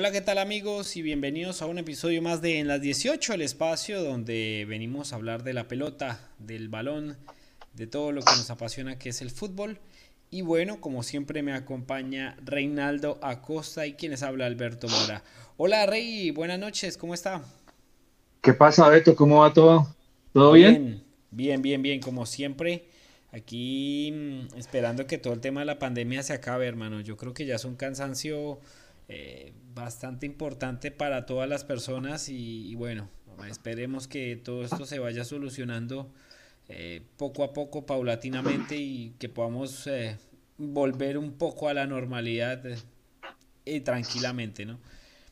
Hola, ¿qué tal amigos? Y bienvenidos a un episodio más de En las 18, el espacio donde venimos a hablar de la pelota, del balón, de todo lo que nos apasiona que es el fútbol. Y bueno, como siempre me acompaña Reinaldo Acosta y quienes habla Alberto Mora. Hola Rey, buenas noches, ¿cómo está? ¿Qué pasa, Beto? ¿Cómo va todo? ¿Todo bien? Bien, bien, bien, como siempre. Aquí mm, esperando que todo el tema de la pandemia se acabe, hermano. Yo creo que ya es un cansancio eh, bastante importante para todas las personas y, bueno, esperemos que todo esto se vaya solucionando eh, poco a poco, paulatinamente y que podamos eh, volver un poco a la normalidad y tranquilamente, ¿no?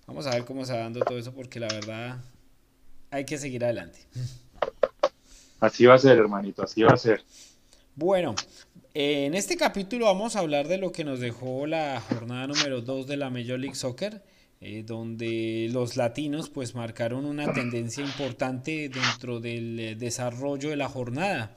Vamos a ver cómo se va dando todo eso porque la verdad hay que seguir adelante. Así va a ser, hermanito, así va a ser. Bueno, en este capítulo vamos a hablar de lo que nos dejó la jornada número 2 de la Major League Soccer, eh, donde los latinos pues marcaron una tendencia importante dentro del eh, desarrollo de la jornada,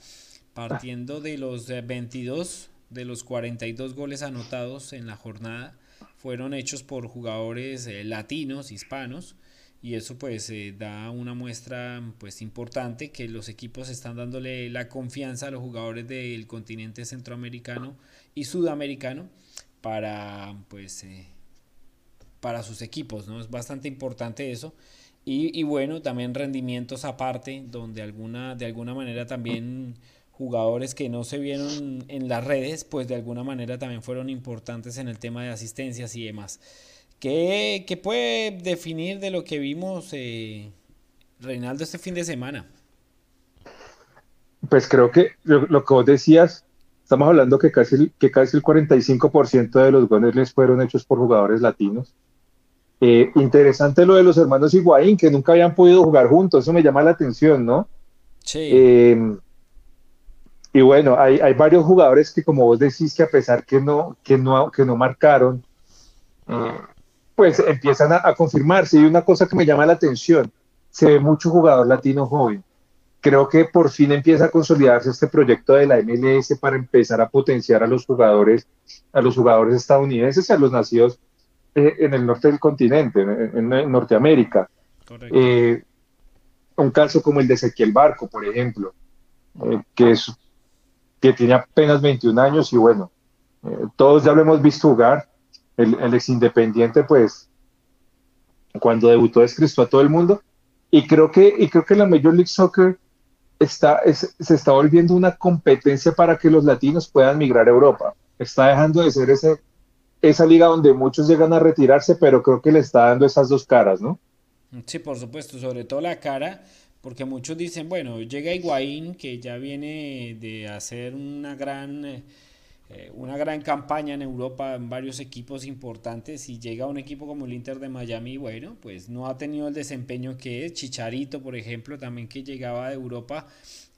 partiendo de los 22 eh, de los 42 goles anotados en la jornada fueron hechos por jugadores latinos, hispanos, y eso pues eh, da una muestra pues importante que los equipos están dándole la confianza a los jugadores del continente centroamericano y sudamericano para pues eh, para sus equipos no es bastante importante eso. Y, y, bueno también rendimientos aparte donde alguna de alguna manera también jugadores que no se vieron en las redes pues de alguna manera también fueron importantes en el tema de asistencias y demás ¿Qué, puede definir de lo que vimos, eh, Reinaldo, este fin de semana? Pues creo que lo, que vos decías, estamos hablando que casi, que casi el 45% de los goles fueron hechos por jugadores latinos. Eh, interesante lo de los hermanos Higuaín, que nunca habían podido jugar juntos, eso me llama la atención, ¿no? Sí. Eh, y bueno, hay, hay, varios jugadores que, como vos decís, que a pesar que no, que no, que no marcaron, pues empiezan a, confirmarse. Y una cosa que me llama la atención, se ve mucho jugador latino joven. Creo que por fin empieza a consolidarse este proyecto de la MLS para empezar a potenciar a los jugadores, a los jugadores estadounidenses y a los nacidos eh, en el norte del continente, en, Norteamérica. Eh, un caso como el de Ezequiel Barco, por ejemplo, eh, que, es, que tiene apenas 21 años y bueno, todos ya lo hemos visto jugar, el, ex independiente, pues, cuando debutó, descristó a todo el mundo. Y creo que, y creo que la Major League Soccer está, se está volviendo una competencia para que los latinos puedan migrar a Europa. Está dejando de ser ese, esa liga donde muchos llegan a retirarse, pero creo que le está dando esas dos caras, ¿no? Sí, por supuesto, sobre todo la cara, porque muchos dicen, bueno, llega Higuaín, que ya viene de hacer una gran... Eh, una gran campaña en Europa en varios equipos importantes y llega un equipo como el Inter de Miami, bueno, pues no ha tenido el desempeño que es. Chicharito, por ejemplo, también que llegaba de Europa,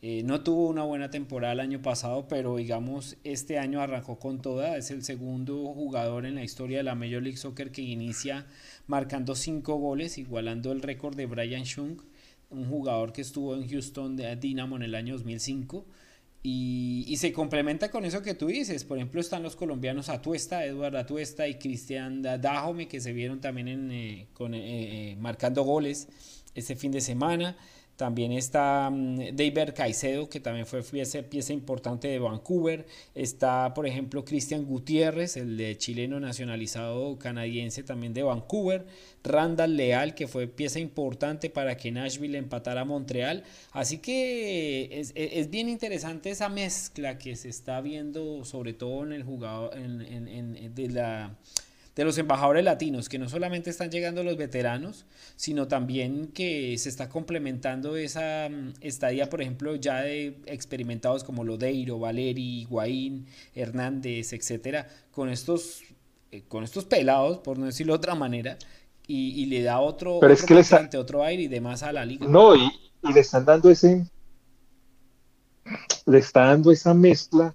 eh, no tuvo una buena temporada el año pasado, pero digamos, este año arrancó con toda. Es el segundo jugador en la historia de la Major League Soccer que inicia marcando cinco goles, igualando el récord de Brian Schunk, un jugador que estuvo en Houston de Dynamo en el año 2005. Y, se complementa con eso que tú dices. Por ejemplo, están los colombianos Atuesta, Eduardo Atuesta y Cristian Dajome, que se vieron también en, eh, con, eh, eh, marcando goles este fin de semana. También está mm, David Caicedo, que también fue pieza, pieza importante de Vancouver. Está, por ejemplo, Cristian Gutiérrez, el chileno nacionalizado canadiense también de Vancouver. Randall Leal, que fue pieza importante para que Nashville empatara a Montreal. Así que es, es, bien interesante esa mezcla que se está viendo, sobre todo en el jugador en, en, de la de los embajadores latinos, que no solamente están llegando los veteranos, sino también que se está complementando esa mm, estadía, por ejemplo, ya de experimentados como Lodeiro, Valeri, Higuaín, Hernández, etcétera, con estos, eh, con estos pelados, por no decirlo de otra manera, y, le da otro, Pero otro, es que otro aire y demás a la liga. No, y, y le están dando ese, le está dando esa mezcla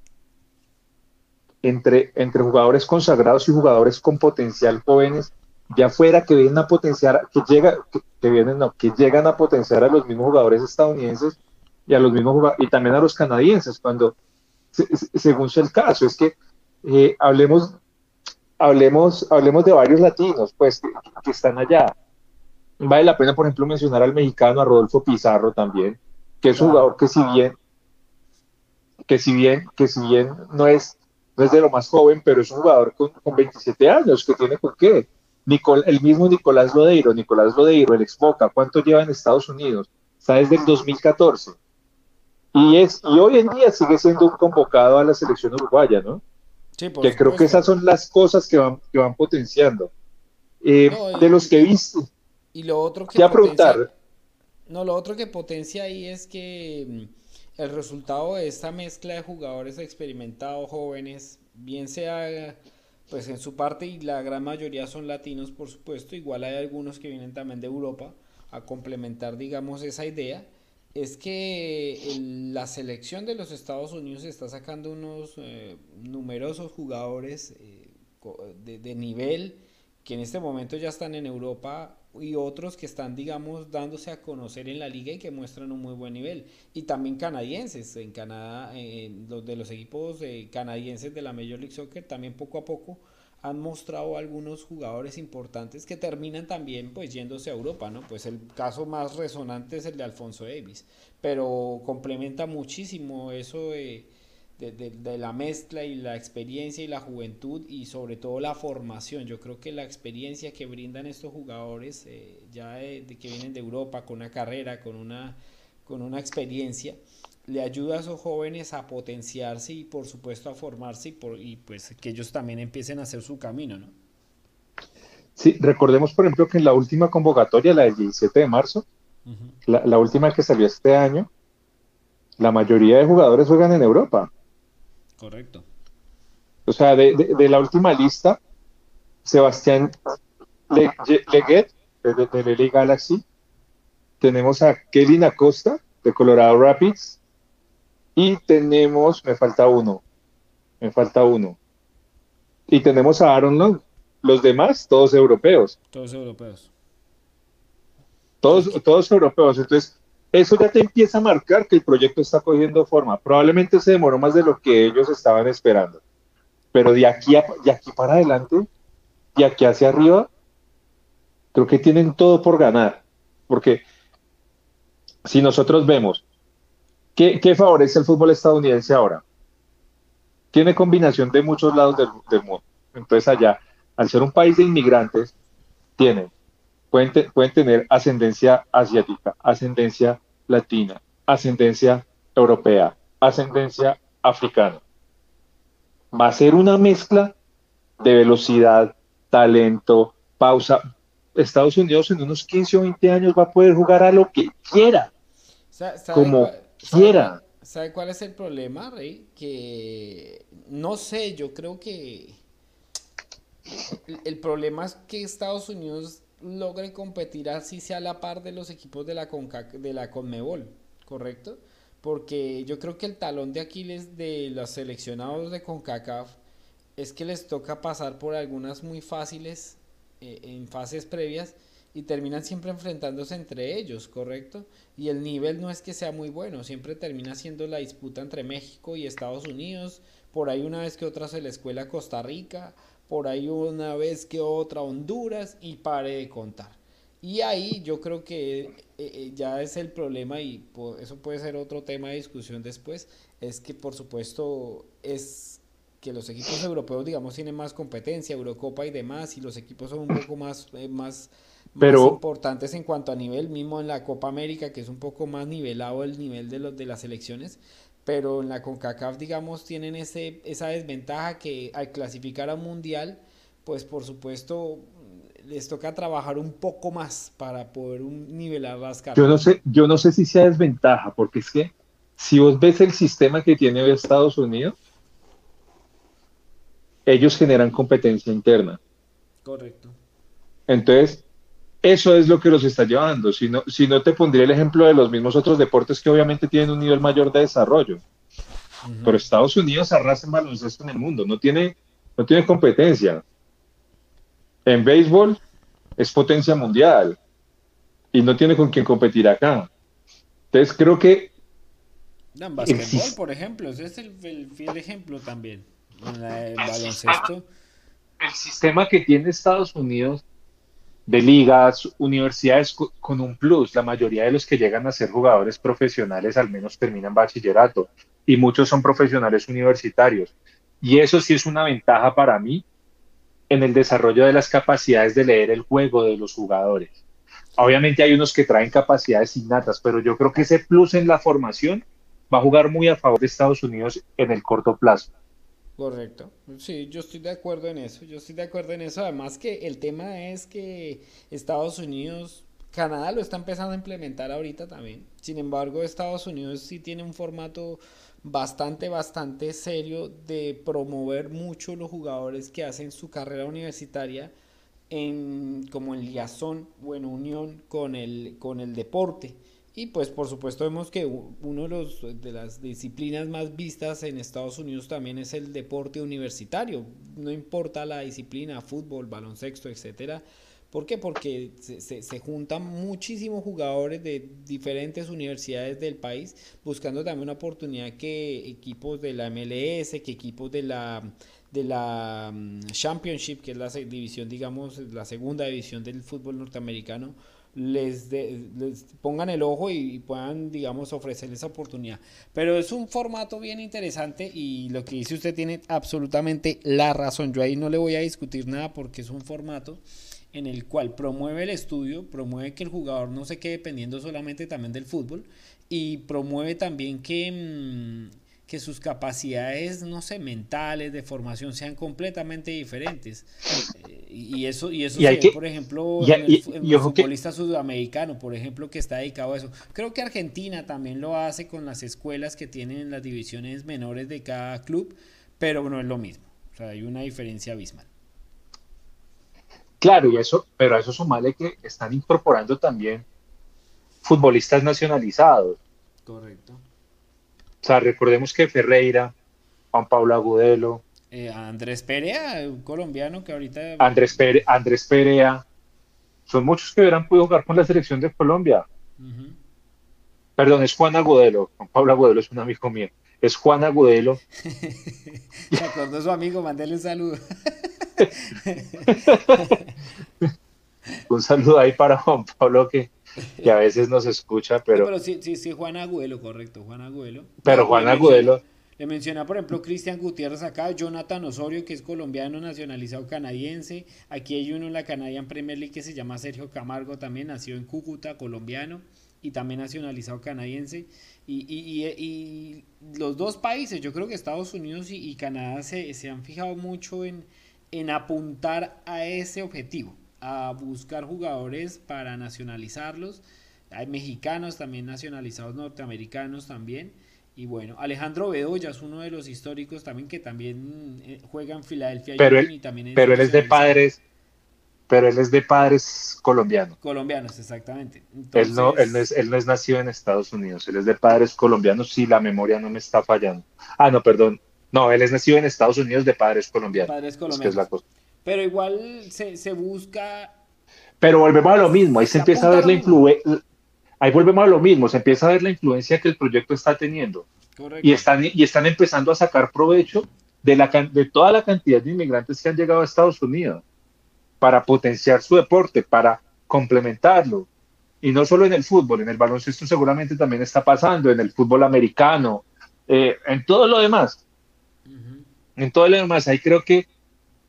entre, entre jugadores consagrados y jugadores con potencial jóvenes de afuera que vienen a potenciar, que, llega, que, vienen, no, que llegan a potenciar a los mismos jugadores estadounidenses y a los mismos y también a los canadienses, cuando según sea el caso, es que eh, hablemos, hablemos, hablemos de varios latinos, pues, que, están allá. Vale la pena, por ejemplo, mencionar al mexicano, a Rodolfo Pizarro también, que es un jugador que si bien, que si bien, que si bien no es, no es de lo más joven, pero es un jugador con, con 27 años, que tiene por qué. Nicol, el mismo Nicolás Lodeiro, Nicolás Lodeiro, el ex Boca, ¿cuánto lleva en Estados Unidos? Está desde el 2014. Y, es, y hoy en día sigue siendo un convocado a la selección uruguaya, ¿no? Sí, que creo que esas son las cosas que van, que van potenciando. Eh, de los que viste. Y lo otro que potencia, No, lo otro que potencia ahí es que mm, el resultado de esta mezcla de jugadores experimentados, jóvenes, bien sea pues en su parte y la gran mayoría son latinos por supuesto, igual hay algunos que vienen también de Europa a complementar digamos esa idea, es que la selección de los Estados Unidos está sacando unos eh, numerosos jugadores eh, de, de, nivel que en este momento ya están en Europa y otros que están, digamos, dándose a conocer en la liga y que muestran un muy buen nivel. Y también canadienses, en Canadá, eh, los de los equipos canadienses de la Major League Soccer también poco a poco han mostrado algunos jugadores importantes que terminan también pues yéndose a Europa, ¿no? Pues el caso más resonante es el de Alfonso Davis, pero complementa muchísimo eso de, la mezcla y la experiencia y la juventud y sobre todo la formación. Yo creo que la experiencia que brindan estos jugadores eh, ya de, que vienen de Europa con una carrera, con una, con una experiencia, le ayuda a esos jóvenes a potenciarse y por supuesto a formarse y, por, y pues que ellos también empiecen a hacer su camino, ¿no? Sí, recordemos por ejemplo que en la última convocatoria, la del 17 de marzo, la, última que salió este año, la mayoría de jugadores juegan en Europa. Correcto. O sea, de, la última lista, Sebastián Leguet, de, de, LA Galaxy, tenemos a Kevin Acosta, de Colorado Rapids, y tenemos, me falta uno, me falta uno. Y tenemos a Aaron Long. Los demás, todos europeos. Todos europeos. Todos, todos europeos. Entonces, eso ya te empieza a marcar que el proyecto está cogiendo forma. Probablemente se demoró más de lo que ellos estaban esperando. Pero de aquí, a, de aquí para adelante, de aquí hacia arriba, creo que tienen todo por ganar. Porque si nosotros vemos ¿Qué, favorece el fútbol estadounidense ahora? Tiene combinación de muchos lados del, mundo. Entonces allá, al ser un país de inmigrantes, tienen, pueden, pueden tener ascendencia asiática, ascendencia latina, ascendencia europea, ascendencia africana. Va a ser una mezcla de velocidad, talento, pausa. Estados Unidos en unos 15 o 20 años va a poder jugar a lo que quiera. Como ¿Sabe cuál es el problema, Rey? Que no sé, yo creo que el, problema es que Estados Unidos logre competir así sea a la par de los equipos de la, de la Conmebol, ¿correcto? Porque yo creo que el talón de Aquiles de los seleccionados de CONCACAF es que les toca pasar por algunas muy fáciles eh, en fases previas y terminan siempre enfrentándose entre ellos, ¿correcto? Y el nivel no es que sea muy bueno, siempre termina siendo la disputa entre México y Estados Unidos, por ahí una vez que otra se la escuela Costa Rica, por ahí una vez que otra Honduras y pare de contar. Y ahí yo creo que eh, eh, ya es el problema y eso puede ser otro tema de discusión después, es que por supuesto es que los equipos europeos digamos tienen más competencia, Eurocopa y demás, y los equipos son un poco más, eh, más pero, importantes en cuanto a nivel, mismo en la Copa América, que es un poco más nivelado el nivel de, los, de las selecciones, pero en la CONCACAF, digamos, tienen ese, esa desventaja que al clasificar a Mundial, pues por supuesto les toca trabajar un poco más para poder nivelar las cartas. Yo no sé, yo no sé si sea desventaja, porque es que si vos ves el sistema que tiene Estados Unidos, ellos generan competencia interna. Correcto. Entonces, eso es lo que los está llevando. Si no, si no te pondría el ejemplo de los mismos otros deportes que obviamente tienen un nivel mayor de desarrollo. Pero Estados Unidos arrasa en baloncesto en el mundo, no tiene, no tiene competencia. En béisbol es potencia mundial y no tiene con quién competir acá. Entonces creo que... En por ejemplo, ese es el, fiel ejemplo también. En el baloncesto el sistema que tiene Estados Unidos de ligas, universidades con un plus. La mayoría de los que llegan a ser jugadores profesionales al menos terminan bachillerato y muchos son profesionales universitarios. Y eso sí es una ventaja para mí en el desarrollo de las capacidades de leer el juego de los jugadores. Obviamente hay unos que traen capacidades innatas, pero yo creo que ese plus en la formación va a jugar muy a favor de Estados Unidos en el corto plazo. Correcto. Sí, yo estoy de acuerdo en eso. Yo estoy de acuerdo en eso. Además que el tema es que Estados Unidos, Canadá lo está empezando a implementar ahorita también. Sin embargo, Estados Unidos sí tiene un formato bastante, bastante serio de promover mucho los jugadores que hacen su carrera universitaria en como en liazón o en unión con el, con el deporte. Y pues por supuesto vemos que uno de, los, de las disciplinas más vistas en Estados Unidos también es el deporte universitario. No importa la disciplina, fútbol, baloncesto, etcétera. ¿Por qué? Porque se, se, se, juntan muchísimos jugadores de diferentes universidades del país buscando también una oportunidad que equipos de la MLS, que equipos de la de la mm, Championship, que es la división, digamos, la segunda división del fútbol norteamericano, les, les pongan el ojo y, puedan, digamos, ofrecerles esa oportunidad. Pero es un formato bien interesante y lo que dice usted tiene absolutamente la razón. Yo ahí no le voy a discutir nada porque es un formato en el cual promueve el estudio, promueve que el jugador no se quede dependiendo solamente también del fútbol y promueve también que... Que sus capacidades, no sé, mentales, de formación sean completamente diferentes. Eh, y eso, y eso se por ejemplo, en el, futbolista sudamericano, por ejemplo, que está dedicado a eso. Creo que Argentina también lo hace con las escuelas que tienen las divisiones menores de cada club, pero no es lo mismo. O sea, hay una diferencia abismal. Claro, y eso, pero a eso sumale que están incorporando también futbolistas nacionalizados. Correcto. O sea, recordemos que Ferreira, Juan Pablo Agudelo. Eh, Andrés Perea, un colombiano que ahorita. Andrés, Andrés Perea. Son muchos que hubieran podido jugar con la selección de Colombia. Perdón, es Juan Agudelo. Juan Pablo Agudelo es un amigo mío. Es Juan Agudelo. Se acordó su amigo, mandéle un saludo. un saludo ahí para Juan Pablo que que a veces nos escucha, pero... pero sí, sí, sí, Juan Agudelo, correcto, Juan Agudelo. Pero Juan Agudelo... Le menciona, por ejemplo, Cristian Gutiérrez acá, Jonathan Osorio, que es colombiano nacionalizado canadiense. Aquí hay uno en la Canadian Premier League que se llama Sergio Camargo, también nació en Cúcuta, colombiano, y también nacionalizado canadiense. Y, y, y, los dos países, yo creo que Estados Unidos y, Canadá se, se, han fijado mucho en, en apuntar a ese objetivo a buscar jugadores para nacionalizarlos. Hay mexicanos también nacionalizados, norteamericanos también. Y bueno, Alejandro Bedoya es uno de los históricos también que también eh, juega en Filadelfia. Pero él, también pero él es de padres, pero él es de padres colombianos. Colombianos, exactamente. él, no, él, no es, él no es nacido en Estados Unidos, él es de padres colombianos, si la memoria no me está fallando. Ah, no, perdón. No, él es nacido en Estados Unidos de padres colombianos. Padres colombianos. Es la cosa. Pero igual se, se busca... Pero volvemos a lo mismo, ahí se, empieza a ver la influencia, ahí volvemos a lo mismo, se empieza a ver la influencia que el proyecto está teniendo. Y están, y están empezando a sacar provecho de, la, de toda la cantidad de inmigrantes que han llegado a Estados Unidos para potenciar su deporte, para complementarlo. Y no solo en el fútbol, en el baloncesto seguramente también está pasando, en el fútbol americano, eh, en todo lo demás. En todo lo demás, ahí creo que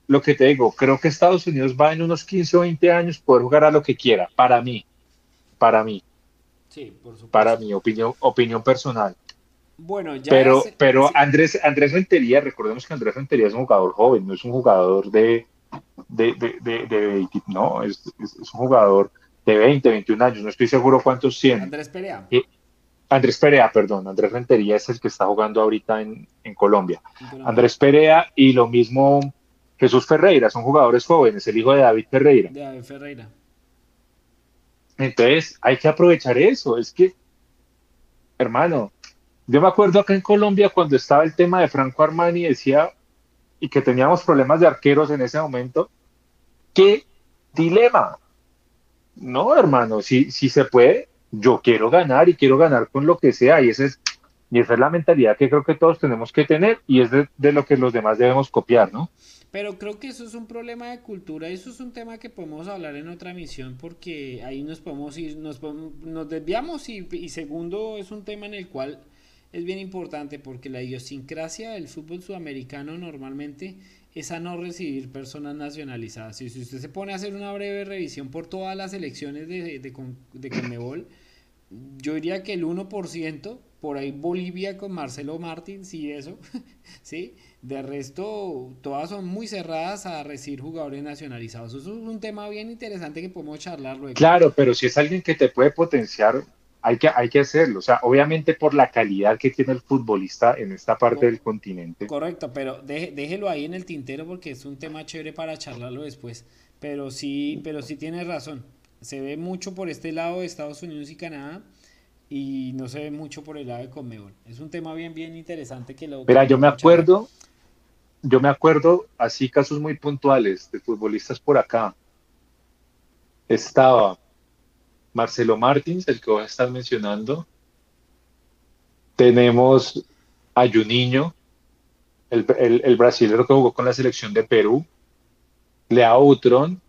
lo que te digo, creo que Estados Unidos va en unos 15 o 20 años poder jugar a lo que quiera, para mí, para mí. Sí, por supuesto. Para mi opinión, opinión personal. Bueno, ya pero, pero Andrés, Andrés Rentería, recordemos que Andrés Rentería es un jugador joven, no es un jugador de, de, de, de, no, es, es, un jugador de 20, 21 años, no estoy seguro cuántos tiene. Andrés Perea. Andrés Perea, perdón, Andrés Rentería es el que está jugando ahorita en, en Colombia. Andrés Perea y lo mismo Jesús Ferreira, son jugadores jóvenes, el hijo de David Ferreira. De David Ferreira. Entonces, hay que aprovechar eso. Es que, hermano, yo me acuerdo acá en Colombia cuando estaba el tema de Franco Armani, decía, y que teníamos problemas de arqueros en ese momento, qué dilema. No, hermano, si, si se puede, yo quiero ganar y quiero ganar con lo que sea, y ese es, Y esa es la mentalidad que creo que todos tenemos que tener y es de, de lo que los demás debemos copiar, ¿no? Pero creo que eso es un problema de cultura, eso es un tema que podemos hablar en otra misión porque ahí nos podemos ir, nos, nos desviamos y, segundo es un tema en el cual es bien importante porque la idiosincrasia del fútbol sudamericano normalmente es a no recibir personas nacionalizadas. Y si usted se pone a hacer una breve revisión por todas las elecciones de, de, de Conmebol, yo diría que el 1%, por ahí Bolivia con Marcelo Martins y eso, ¿sí? De resto, todas son muy cerradas a recibir jugadores nacionalizados. Eso es un tema bien interesante que podemos charlar luego. Claro, pero si es alguien que te puede potenciar, hay que, hay que hacerlo. O sea, obviamente por la calidad que tiene el futbolista en esta parte del continente. Correcto, pero déjelo ahí en el tintero porque es un tema chévere para charlarlo después. Pero sí, pero sí tiene razón. Se ve mucho por este lado de Estados Unidos y Canadá y no se ve mucho por el lado de Conmebol. Es un tema bien, bien interesante que lo... Mira, yo me acuerdo, yo me acuerdo así casos muy puntuales de futbolistas por acá. Estaba Marcelo Martins, el que vos estás mencionando. Tenemos a Juninho, el, el, el brasileño que jugó con la selección de Perú. Lea Utron,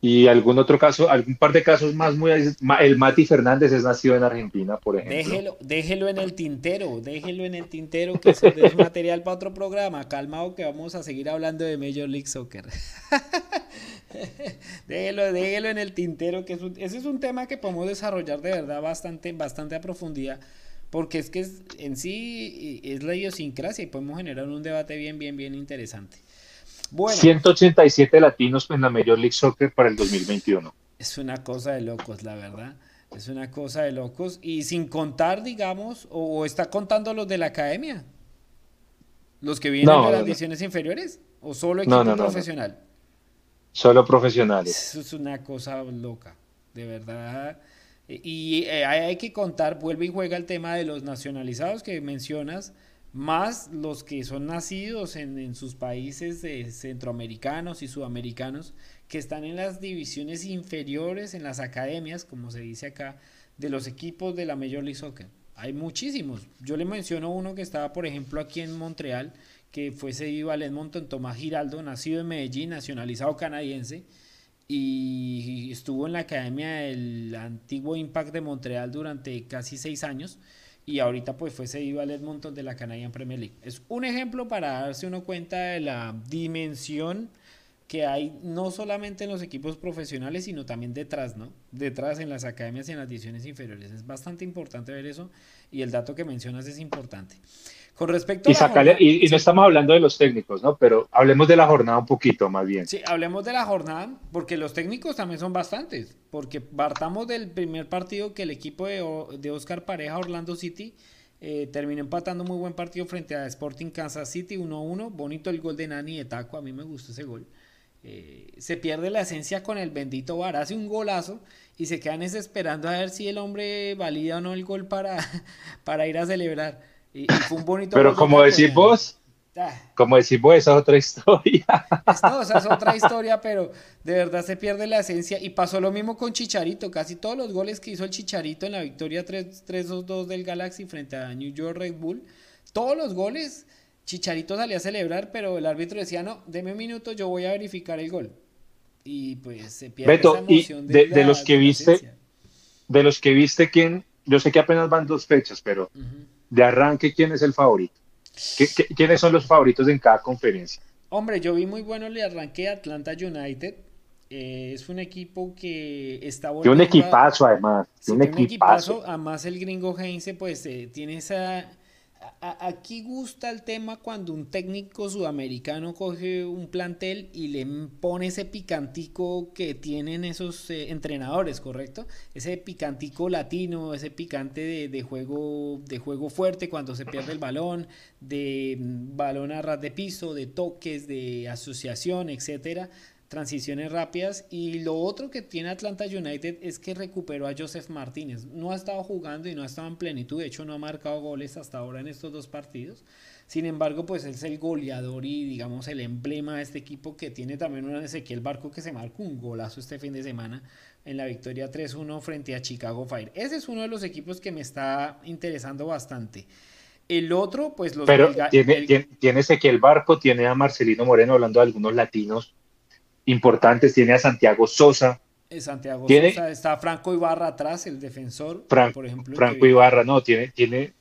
y algún otro caso, algún par de casos más muy... El Mati Fernández es nacido en Argentina, por ejemplo. Déjelo, déjelo en el tintero, déjelo en el tintero, que es material para otro programa. Calmado que vamos a seguir hablando de Major League Soccer. déjelo, déjelo en el tintero, que ese es un tema que podemos desarrollar de verdad bastante, bastante a profundidad. Porque es que en sí es la idiosincrasia y podemos generar un debate bien, bien, bien interesante. 187 latinos en la Major League Soccer para el 2021. Es una cosa de locos, la verdad. Es una cosa de locos. Y sin contar, digamos, o, está contando los de la academia. Los que vienen de las divisiones inferiores. ¿O solo equipo profesional? Solo profesionales. Eso es una cosa loca, de verdad. Y eh, hay que contar, vuelve y juega el tema de los nacionalizados que mencionas más los que son nacidos en, sus países centroamericanos y sudamericanos, que están en las divisiones inferiores, en las academias, como se dice acá, de los equipos de la Major League Soccer. Hay muchísimos. Yo le menciono uno que estaba, por ejemplo, aquí en Montreal, que fue cedido al Edmonton, Tomás Giraldo, nacido en Medellín, nacionalizado canadiense, y estuvo en la academia del antiguo Impact de Montreal durante casi seis años y ahorita pues fue cedido al Edmonton de la Canadian Premier League. Es un ejemplo para darse uno cuenta de la dimensión que hay no solamente en los equipos profesionales, sino también detrás, ¿no? Detrás en las academias y en las divisiones inferiores. Es bastante importante ver eso y el dato que mencionas es importante. Con respecto y, a y, no estamos hablando de los técnicos, ¿no? Pero hablemos de la jornada un poquito más bien. Sí, hablemos de la jornada, porque los técnicos también son bastantes. Porque partamos del primer partido que el equipo de, de Oscar Pareja, Orlando City, eh, terminó empatando muy buen partido frente a Sporting Kansas City 1-1. Bonito el gol de Nani de Taco, a mí me gustó ese gol. Eh, se pierde la esencia con el bendito VAR, hace un golazo y se quedan esperando a ver si el hombre valida o no el gol para, para ir a celebrar. Y, fue un bonito Pero como decís vos, ah. como decís vos, esa es otra historia. no, esa es otra historia, pero de verdad se pierde la esencia. Y pasó lo mismo con Chicharito. Casi todos los goles que hizo el Chicharito en la victoria 3-2 del Galaxy frente a New York Red Bull, todos los goles, Chicharito salía a celebrar, pero el árbitro decía, no, deme un minuto, yo voy a verificar el gol. Y pues se pierde esa emoción de, los que viste, de los que viste, ¿quién? Yo sé que apenas van dos fechas, pero de arranque, ¿quién es el favorito? quiénes son los favoritos en cada conferencia? Hombre, yo vi muy bueno el arranque Atlanta United. Eh, es un equipo que está bueno. un equipazo, además. un equipazo. Además, el gringo Heinze, pues, eh, tiene esa aquí gusta el tema cuando un técnico sudamericano coge un plantel y le pone ese picantico que tienen esos eh, entrenadores, ¿correcto? Ese picantico latino, ese picante de, juego, de juego fuerte cuando se pierde el balón, de mm, balón a ras de piso, de toques, de asociación, etcétera. Transiciones rápidas. Y lo otro que tiene Atlanta United es que recuperó a Joseph Martínez. No ha estado jugando y no ha estado en plenitud. De hecho, no ha marcado goles hasta ahora en estos dos partidos. Sin embargo, pues es el goleador y digamos el emblema de este equipo que tiene también un Ezequiel Barco que se marcó un golazo este fin de semana en la victoria 3-1 frente a Chicago Fire. Ese es uno de los equipos que me está interesando bastante. El otro, pues los... Pero tiene, tiene, Ezequiel Barco, tiene a Marcelino Moreno hablando de algunos latinos importantes, tiene a Santiago Sosa. Eh, Santiago Sosa, está Franco Ibarra atrás, el defensor, por ejemplo. Franco Ibarra, no, tiene, tiene,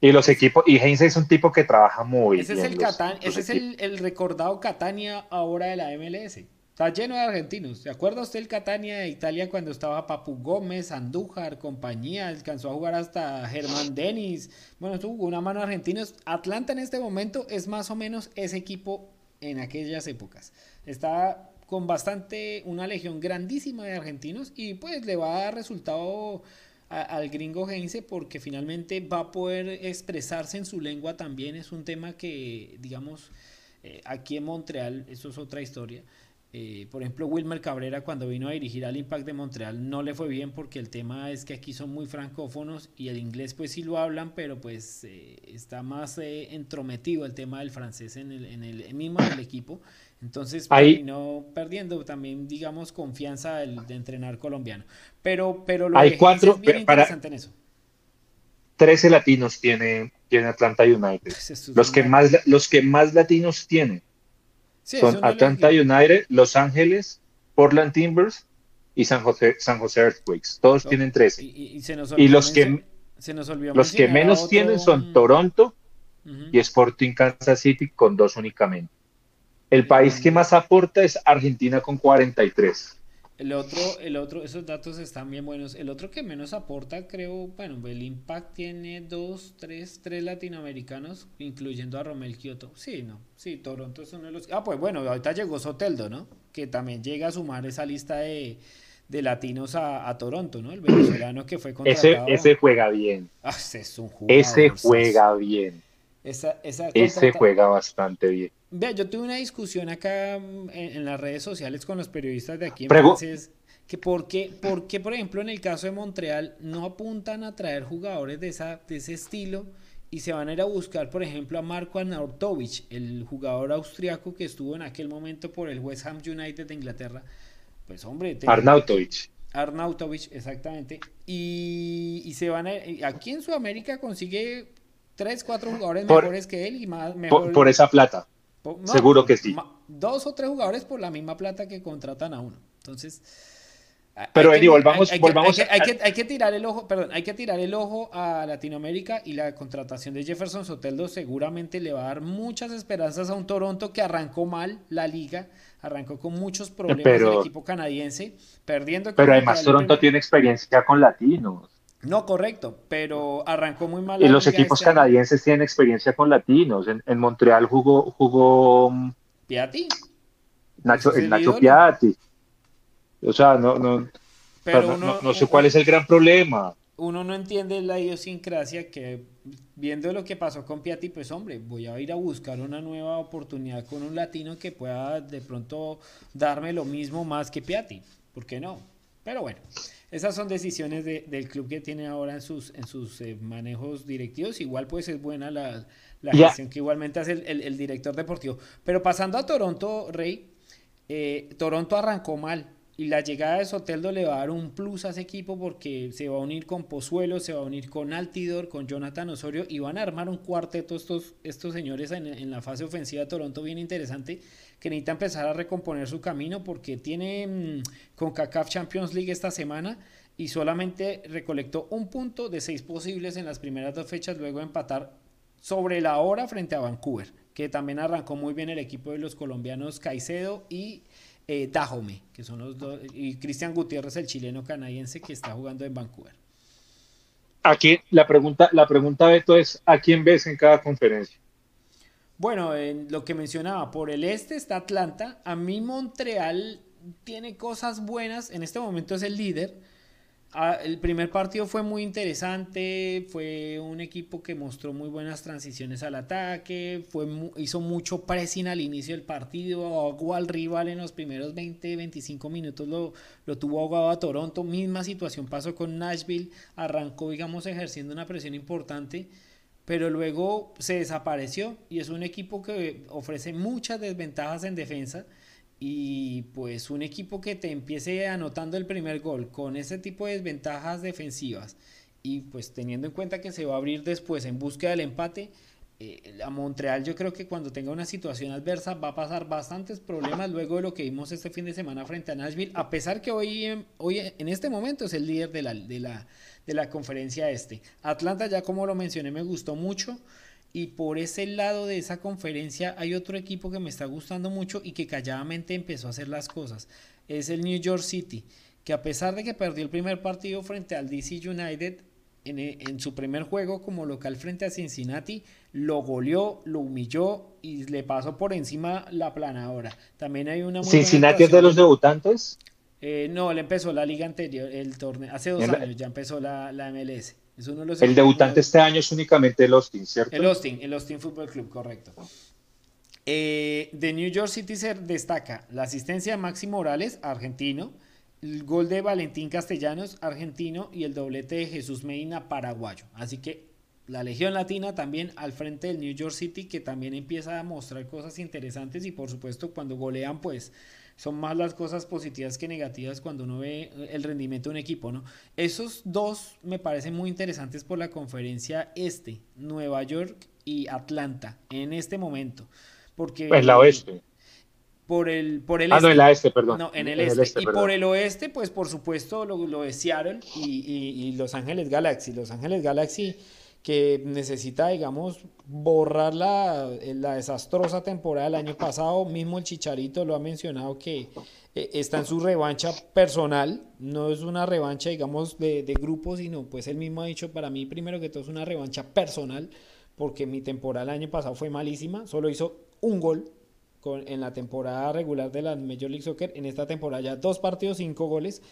y los equipos, y Heinz es un tipo que trabaja muy ese bien. Es el ese es el, el, recordado Catania ahora de la MLS. Está lleno de argentinos. ¿Se acuerda usted el Catania de Italia cuando estaba Papu Gómez, Andújar, compañía? Alcanzó a jugar hasta Germán Denis. Bueno, tuvo una mano argentinos. Atlanta en este momento es más o menos ese equipo en aquellas épocas. Está con bastante, una legión grandísima de argentinos y pues le va a dar resultado al gringo Heinze porque finalmente va a poder expresarse en su lengua también. Es un tema que, digamos, eh, aquí en Montreal, eso es otra historia. Eh, por ejemplo, Wilmer Cabrera cuando vino a dirigir al Impact de Montreal no le fue bien porque el tema es que aquí son muy francófonos y el inglés pues sí lo hablan, pero pues eh, está más entrometido el tema del francés en el, en el mismo del equipo. Entonces terminó perdiendo también, digamos, confianza de entrenar colombiano. Pero, pero lo Hay cuatro, es bien interesante en eso. 13 latinos tiene, tiene Atlanta United. Pues los, que más, los que más latinos tienen son Atlanta United, Los Ángeles, Portland Timbers y San José, San José Earthquakes. Todos tienen 13. Y, los que, los que menos tienen son Toronto y Sporting Kansas City con dos únicamente. El país que más aporta es Argentina con 43. El otro, el otro, esos datos están bien buenos. El otro que menos aporta, creo, bueno, el Impact tiene dos, tres, tres latinoamericanos, incluyendo a Romel Kioto. Sí, no, sí, Toronto es uno de los. Ah, pues bueno, ahorita llegó Soteldo, ¿no? Que también llega a sumar esa lista de, latinos a, Toronto, ¿no? El venezolano que fue contratado. Ese, ese juega bien. Ah, ese es un jugador. Ese juega bien. Esa, esa ese juega bastante bien. Vea, yo tuve una discusión acá mm, en, las redes sociales con los periodistas de aquí en Francia, que por qué, por por ejemplo, en el caso de Montreal no apuntan a traer jugadores de, esa, de ese estilo y se van a ir a buscar, por ejemplo, a Marco Arnautovic, el jugador austriaco que estuvo en aquel momento por el West Ham United de Inglaterra. Pues hombre, Arnautovic. Arnautovic, exactamente. Y, y, se van a, aquí en Sudamérica consigue tres, cuatro jugadores mejores que él y más por esa plata. Seguro que sí. Dos o tres jugadores por la misma plata que contratan a uno. Entonces. Pero Eddie, volvamos, hay, volvamos hay, que, hay, que, tirar el ojo, perdón, hay que tirar el ojo a Latinoamérica y la contratación de Jefferson Soteldo seguramente le va a dar muchas esperanzas a un Toronto que arrancó mal la liga, arrancó con muchos problemas el equipo canadiense, perdiendo. Pero además Toronto tiene experiencia con latinos. No, correcto, pero arrancó muy mal. Y los equipos este canadienses tienen experiencia con latinos. En, Montreal jugó, jugó mm, Piatti. Nacho, el Nacho Piatti. O sea, no, no, no, sé cuál es el gran problema. Uno no entiende la idiosincrasia que viendo lo que pasó con Piatti, pues hombre, voy a ir a buscar una nueva oportunidad con un latino que pueda de pronto darme lo mismo más que Piatti. ¿Por qué no? Pero bueno, esas son decisiones del club que tiene ahora en sus, en sus eh, manejos directivos. Igual pues es buena la, gestión que igualmente hace el, director deportivo. Pero pasando a Toronto, Rey, eh, Toronto arrancó mal. Y la llegada de Soteldo le va a dar un plus a ese equipo porque se va a unir con Pozuelo, se va a unir con Altidor, con Jonathan Osorio y van a armar un cuarteto estos, estos señores en, la fase ofensiva de Toronto bien interesante que necesita empezar a recomponer su camino porque tiene mm, con CACAF Champions League esta semana y solamente recolectó un punto de seis posibles en las primeras dos fechas, luego de empatar sobre la hora frente a Vancouver, que también arrancó muy bien el equipo de los colombianos Caicedo y eh, que son los dos, y Cristian Gutiérrez, el chileno canadiense que está jugando en Vancouver. Aquí la pregunta, la pregunta Beto es ¿a quién ves en cada conferencia? Bueno, en lo que mencionaba, por el este está Atlanta. A mí Montreal tiene cosas buenas. En este momento es el líder. Ah, el primer partido fue muy interesante, fue un equipo que mostró muy buenas transiciones al ataque, fue, hizo mucho pressing al inicio del partido, ahogó al rival en los primeros 20, 25 minutos, lo, lo tuvo ahogado a Toronto, misma situación pasó con Nashville, arrancó digamos ejerciendo una presión importante, pero luego se desapareció y es un equipo que ofrece muchas desventajas en defensa y pues un equipo que te empiece anotando el primer gol con ese tipo de desventajas defensivas y pues teniendo en cuenta que se va a abrir después en búsqueda del empate, eh, a Montreal yo creo que cuando tenga una situación adversa va a pasar bastantes problemas luego de lo que vimos este fin de semana frente a Nashville, a pesar que hoy, hoy en este momento es el líder de la, de la, de la conferencia este. Atlanta ya como lo mencioné me gustó mucho. Y por ese lado de esa conferencia hay otro equipo que me está gustando mucho y que calladamente empezó a hacer las cosas. Es el New York City, que a pesar de que perdió el primer partido frente al DC United, en, en, su primer juego como local frente a Cincinnati, lo goleó, lo humilló y le pasó por encima la planadora. También hay una ¿Cincinnati es de los debutantes? Eh, no, él empezó la liga anterior, el torneo, hace dos años ya empezó la, la MLS el debutante este año es únicamente el Austin, ¿cierto? El Austin, el Austin Football Club, correcto. Eh, de New York City se destaca la asistencia de Maxi Morales, argentino, el gol de Valentín Castellanos, argentino, y el doblete de Jesús Medina, paraguayo. Así que la Legión Latina también al frente del New York City, que también empieza a mostrar cosas interesantes y por supuesto cuando golean, pues son más las cosas positivas que negativas cuando uno ve el rendimiento de un equipo, ¿no? Esos dos me parecen muy interesantes por la conferencia este, Nueva York y Atlanta, en este momento. Porque... En la oeste. Por el, por el ah, no, en la este, perdón. No, en el, este. este. y por el oeste, pues por supuesto lo, lo de Seattle y, y Los Ángeles Galaxy. Los Ángeles Galaxy que necesita, digamos, borrar la, la, desastrosa temporada del año pasado. Mismo el Chicharito lo ha mencionado que eh, está en su revancha personal, no es una revancha, digamos, de, de grupo, sino pues él mismo ha dicho, para mí primero que todo es una revancha personal, porque mi temporada el año pasado fue malísima, solo hizo un gol, en la temporada regular de la Major League Soccer. En esta temporada ya dos partidos, cinco goles.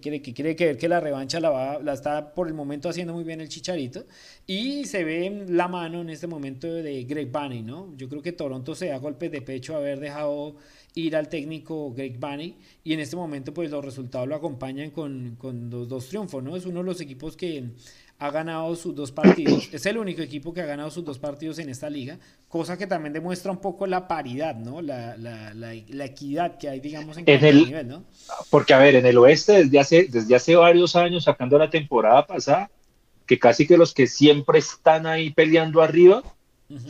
Quiere, que quiere ver que la revancha la, va, la está por el momento haciendo muy bien el Chicharito. Y se ve la mano en este momento de Greg Bunny, ¿no? Yo creo que Toronto se da golpes de pecho haber dejado ir al técnico Greg Bunny. Y en este momento, pues los resultados lo acompañan con, con los dos triunfos, ¿no? Es uno de los equipos que ha ganado sus dos partidos. Es el único equipo que ha ganado sus dos partidos en esta liga, cosa que también demuestra un poco la paridad, ¿no? La, la, la, equidad que hay, digamos, en, el nivel, ¿no? Porque, a ver, en el oeste, desde hace, desde hace varios años, sacando la temporada pasada, que casi que los que siempre están ahí peleando arriba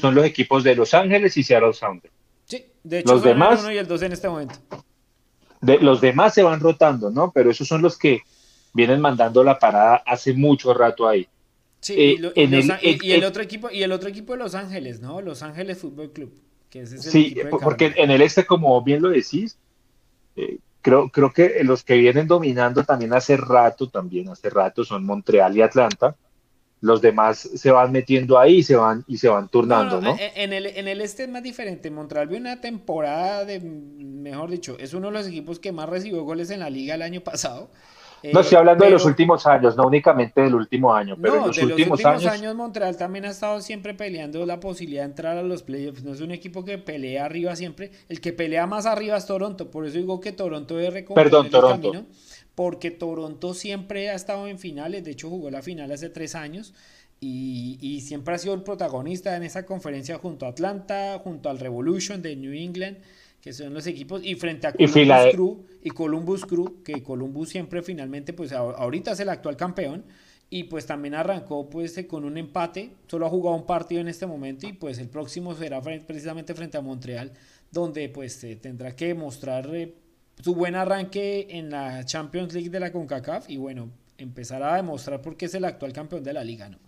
son los equipos de Los Ángeles y Seattle Sounders. Sí, de hecho, los demás, el uno y el dos en este momento. De, los demás se van rotando, ¿no? Pero esos son los que vienen mandando la parada hace mucho rato ahí. Sí, y, eh, el, otro equipo y el otro equipo de Los Ángeles, ¿no? Los Ángeles Fútbol Club, que es ese Sí, porque en el este, como bien lo decís, eh, creo, creo que los que vienen dominando también hace rato, también hace rato, son Montreal y Atlanta. Los demás se van metiendo ahí y se van, y se van turnando, ¿no? En, el, en el este es más diferente. Montreal vio una temporada de, mejor dicho, es uno de los equipos que más recibió goles en la liga el año pasado no estoy hablando de los últimos años, no únicamente del último año, pero en los, de últimos, los últimos años... Montreal también ha estado siempre peleando la posibilidad de entrar a los playoffs. No es un equipo que pelea arriba siempre. El que pelea más arriba es Toronto. Por eso digo que Toronto debe Perdón, el Toronto. camino. Porque Toronto siempre ha estado en finales. De hecho, jugó la final hace tres años. Y, y, siempre ha sido el protagonista en esa conferencia junto a Atlanta, junto al Revolution de New England que son los equipos, y frente a Columbus Crew, y Columbus Crew, que Columbus siempre finalmente, pues ahorita es el actual campeón, y pues también arrancó pues eh, con un empate, solo ha jugado un partido en este momento, y pues el próximo será precisamente frente a Montreal, donde pues tendrá que mostrar eh, su buen arranque en la Champions League de la CONCACAF, y bueno, empezar a demostrar por qué es el actual campeón de la liga, ¿no?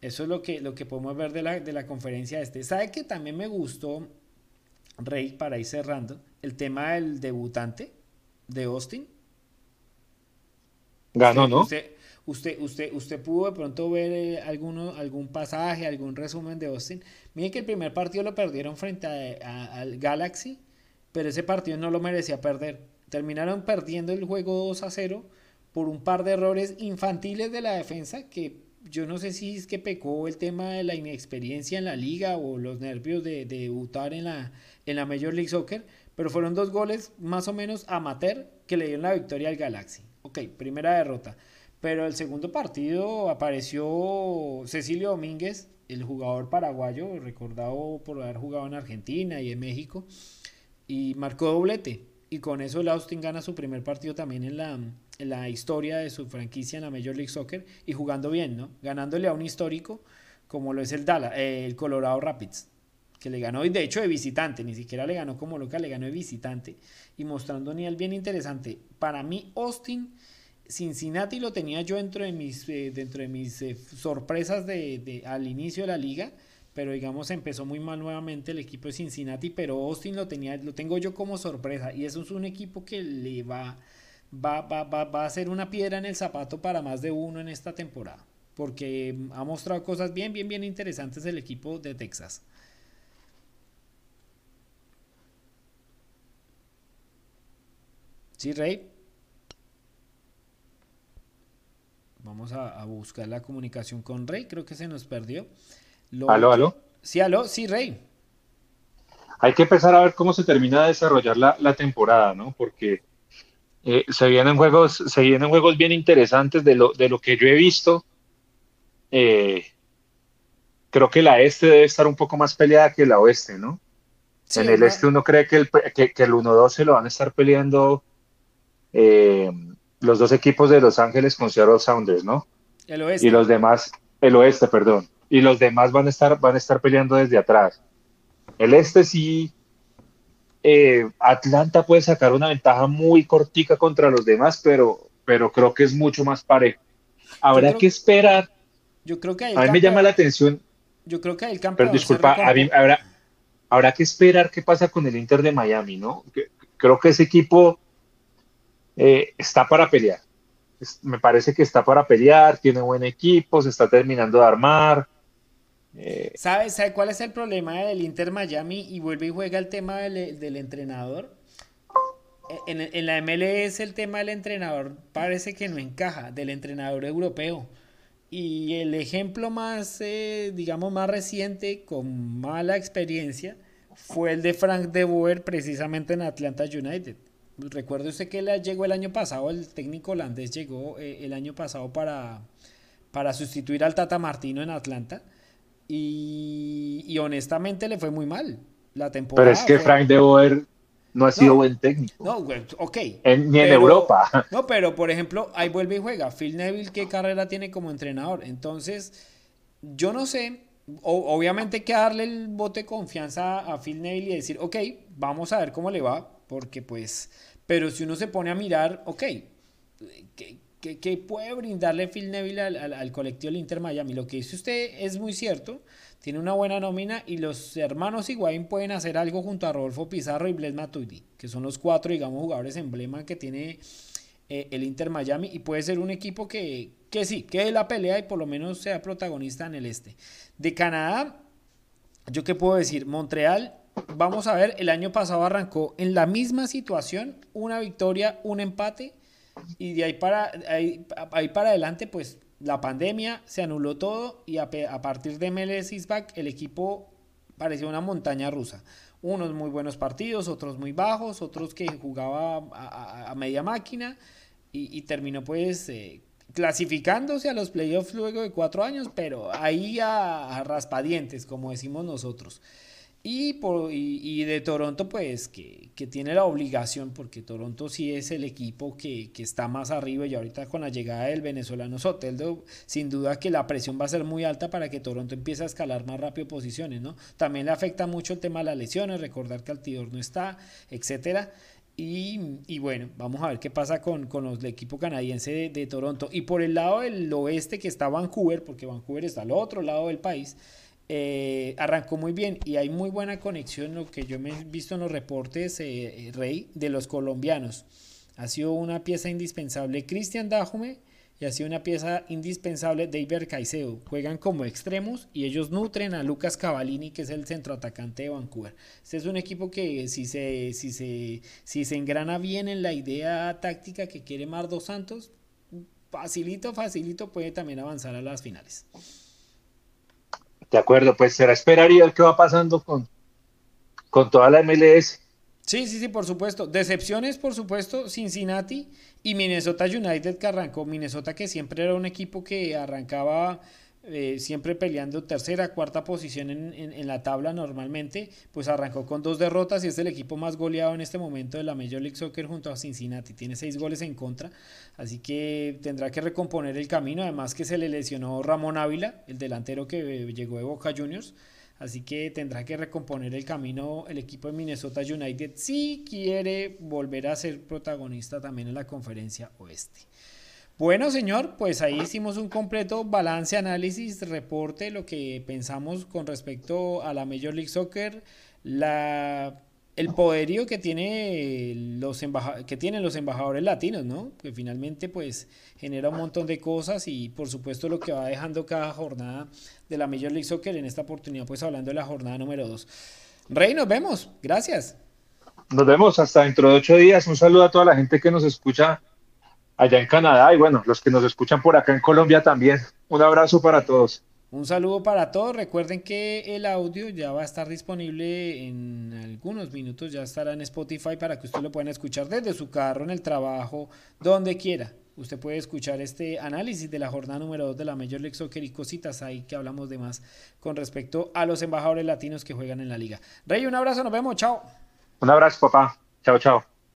Eso es lo que, lo que podemos ver de la, de la conferencia este. ¿Sabe que también me gustó Rey, para ir cerrando, el tema del debutante de Austin. Ganó, ¿no? Usted, usted, usted, pudo de pronto ver eh, alguno, algún pasaje, algún resumen de Austin. Miren que el primer partido lo perdieron frente al Galaxy, pero ese partido no lo merecía perder. Terminaron perdiendo el juego 2 a 0 por un par de errores infantiles de la defensa que yo no sé si es que pecó el tema de la inexperiencia en la liga o los nervios de, debutar en la, en la Major League Soccer, pero fueron dos goles más o menos amateur que le dieron la victoria al Galaxy. Ok, primera derrota. Pero el segundo partido apareció Cecilio Domínguez, el jugador paraguayo, recordado por haber jugado en Argentina y en México, y marcó doblete. Y con eso el Austin gana su primer partido también en la, la historia de su franquicia en la Major League Soccer y jugando bien, ¿no? Ganándole a un histórico como lo es el Dallas, eh, el Colorado Rapids, que le ganó, y de hecho de visitante, ni siquiera le ganó como local, le ganó de visitante y mostrando un nivel bien interesante. Para mí, Austin, Cincinnati lo tenía yo dentro de mis, eh, dentro de mis eh, sorpresas de, al inicio de la liga, pero digamos empezó muy mal nuevamente el equipo de Cincinnati, pero Austin lo tenía, lo tengo yo como sorpresa y eso es un equipo que le va va, va, va, va a ser una piedra en el zapato para más de uno en esta temporada. Porque ha mostrado cosas bien, bien, bien interesantes el equipo de Texas. Sí, Rey. Vamos a, buscar la comunicación con Rey. Creo que se nos perdió. aló, aló. Sí, aló, sí, Rey. Hay que empezar a ver cómo se termina de desarrollar la, la temporada, ¿no? Porque eh, se vienen juegos, se vienen juegos bien interesantes de lo, de lo que yo he visto. Eh, creo que la este debe estar un poco más peleada que la oeste, ¿no? en el este uno cree que el, que, el 1-2 se lo van a estar peleando eh, los dos equipos de Los Ángeles con Seattle Sounders, ¿no? El oeste. Y los demás, el oeste, perdón. Y los demás van a estar, van a estar peleando desde atrás. El este sí, eh, Atlanta puede sacar una ventaja muy cortica contra los demás, pero, pero creo que es mucho más parejo. Habrá que esperar. Yo creo que a mí me llama la atención. Yo creo que el campo. Pero disculpa, habrá, habrá que esperar qué pasa con el Inter de Miami, ¿no? Creo que ese equipo eh, está para pelear. Me parece que está para pelear, tiene buen equipo, se está terminando de armar. Eh, ¿Sabes sabe cuál es el problema del Inter Miami? Y vuelve y juega el tema del, entrenador. En, en, la MLS el tema del entrenador parece que no encaja, del entrenador europeo. Y el ejemplo más, eh, digamos, más reciente, con mala experiencia, fue el de Frank de Boer precisamente en Atlanta United. Recuerdo usted que él llegó el año pasado, el técnico holandés llegó eh, el año pasado para, para sustituir al Tata Martino en Atlanta y, honestamente le fue muy mal la temporada. Pero es que Frank de Boer no ha sido buen técnico. No, ok. ni en Europa. No, pero por ejemplo, ahí vuelve y juega. Phil Neville, ¿qué carrera tiene como entrenador? Entonces, yo no sé. obviamente hay que darle el bote de confianza a Phil Neville y decir, ok, vamos a ver cómo le va. Porque pues, pero si uno se pone a mirar, ok, ¿qué, que, puede brindarle Phil Neville al, colectivo del Inter Miami. Lo que dice usted es muy cierto, tiene una buena nómina y los hermanos Higuaín pueden hacer algo junto a Rodolfo Pizarro y Blaise Matuidi, que son los cuatro, digamos, jugadores emblema que tiene eh, el Inter Miami y puede ser un equipo que, que sí, que la pelea y por lo menos sea protagonista en el este. De Canadá, yo qué puedo decir, Montreal, vamos a ver, el año pasado arrancó en la misma situación, una victoria, un empate y de ahí para, ahí, ahí para adelante, pues la pandemia se anuló todo y a, partir de MLS back el equipo parecía una montaña rusa. Unos muy buenos partidos, otros muy bajos, otros que jugaba a, media máquina y, terminó pues eh, clasificándose a los playoffs luego de cuatro años, pero ahí a raspadientes, como decimos nosotros. Y, por, y, de Toronto, pues que, tiene la obligación, porque Toronto sí es el equipo que, está más arriba y ahorita con la llegada del venezolano Soteldo, sin duda que la presión va a ser muy alta para que Toronto empiece a escalar más rápido posiciones, ¿no? También le afecta mucho el tema de las lesiones, recordar que Altidor no está, etcétera. Y, bueno, vamos a ver qué pasa con, con el equipo canadiense de, de Toronto. Y por el lado del oeste que está Vancouver, porque Vancouver está al otro lado del país, eh, arrancó muy bien y hay muy buena conexión, lo que yo me he visto en los reportes, eh, Rey, de los colombianos. Ha sido una pieza indispensable Cristian Dajume y ha sido una pieza indispensable David Caicedo. Juegan como extremos y ellos nutren a Lucas Cavallini, que es el centroatacante de Vancouver. Este es un equipo que si se, si se, si se engrana bien en la idea táctica que quiere Mardo Santos, facilito, facilito puede también avanzar a las finales. De acuerdo, pues será esperar y ver qué va pasando con, con toda la MLS. Sí, sí, sí, por supuesto. Decepciones, por supuesto, Cincinnati y Minnesota United que arrancó. Minnesota que siempre era un equipo que arrancaba eh, siempre peleando tercera, cuarta posición en, en, la tabla normalmente, pues arrancó con dos derrotas y es el equipo más goleado en este momento de la Major League Soccer junto a Cincinnati. Tiene seis goles en contra, así que tendrá que recomponer el camino. Además que se le lesionó Ramón Ávila, el delantero que llegó de Boca Juniors. Así que tendrá que recomponer el camino el equipo de Minnesota United si quiere volver a ser protagonista también en la conferencia oeste. Bueno, señor, pues ahí hicimos un completo balance, análisis, reporte, lo que pensamos con respecto a la Major League Soccer, la, el poderío que, tiene los que tienen los embajadores latinos, ¿no? Que finalmente pues genera un montón de cosas y por supuesto lo que va dejando cada jornada de la Major League Soccer, en esta oportunidad pues hablando de la jornada número 2. Rey, nos vemos, gracias. Nos vemos hasta dentro de ocho días. Un saludo a toda la gente que nos escucha allá en Canadá y bueno, los que nos escuchan por acá en Colombia también. Un abrazo para todos. Un saludo para todos. Recuerden que el audio ya va a estar disponible en algunos minutos, ya estará en Spotify para que usted lo pueda escuchar desde su carro, en el trabajo, donde quiera. Usted puede escuchar este análisis de la jornada número 2 de la Major League Soccer y cositas ahí que hablamos de más con respecto a los embajadores latinos que juegan en la liga. Rey, un abrazo, nos vemos, chao. Un abrazo, papá. Chao, chao.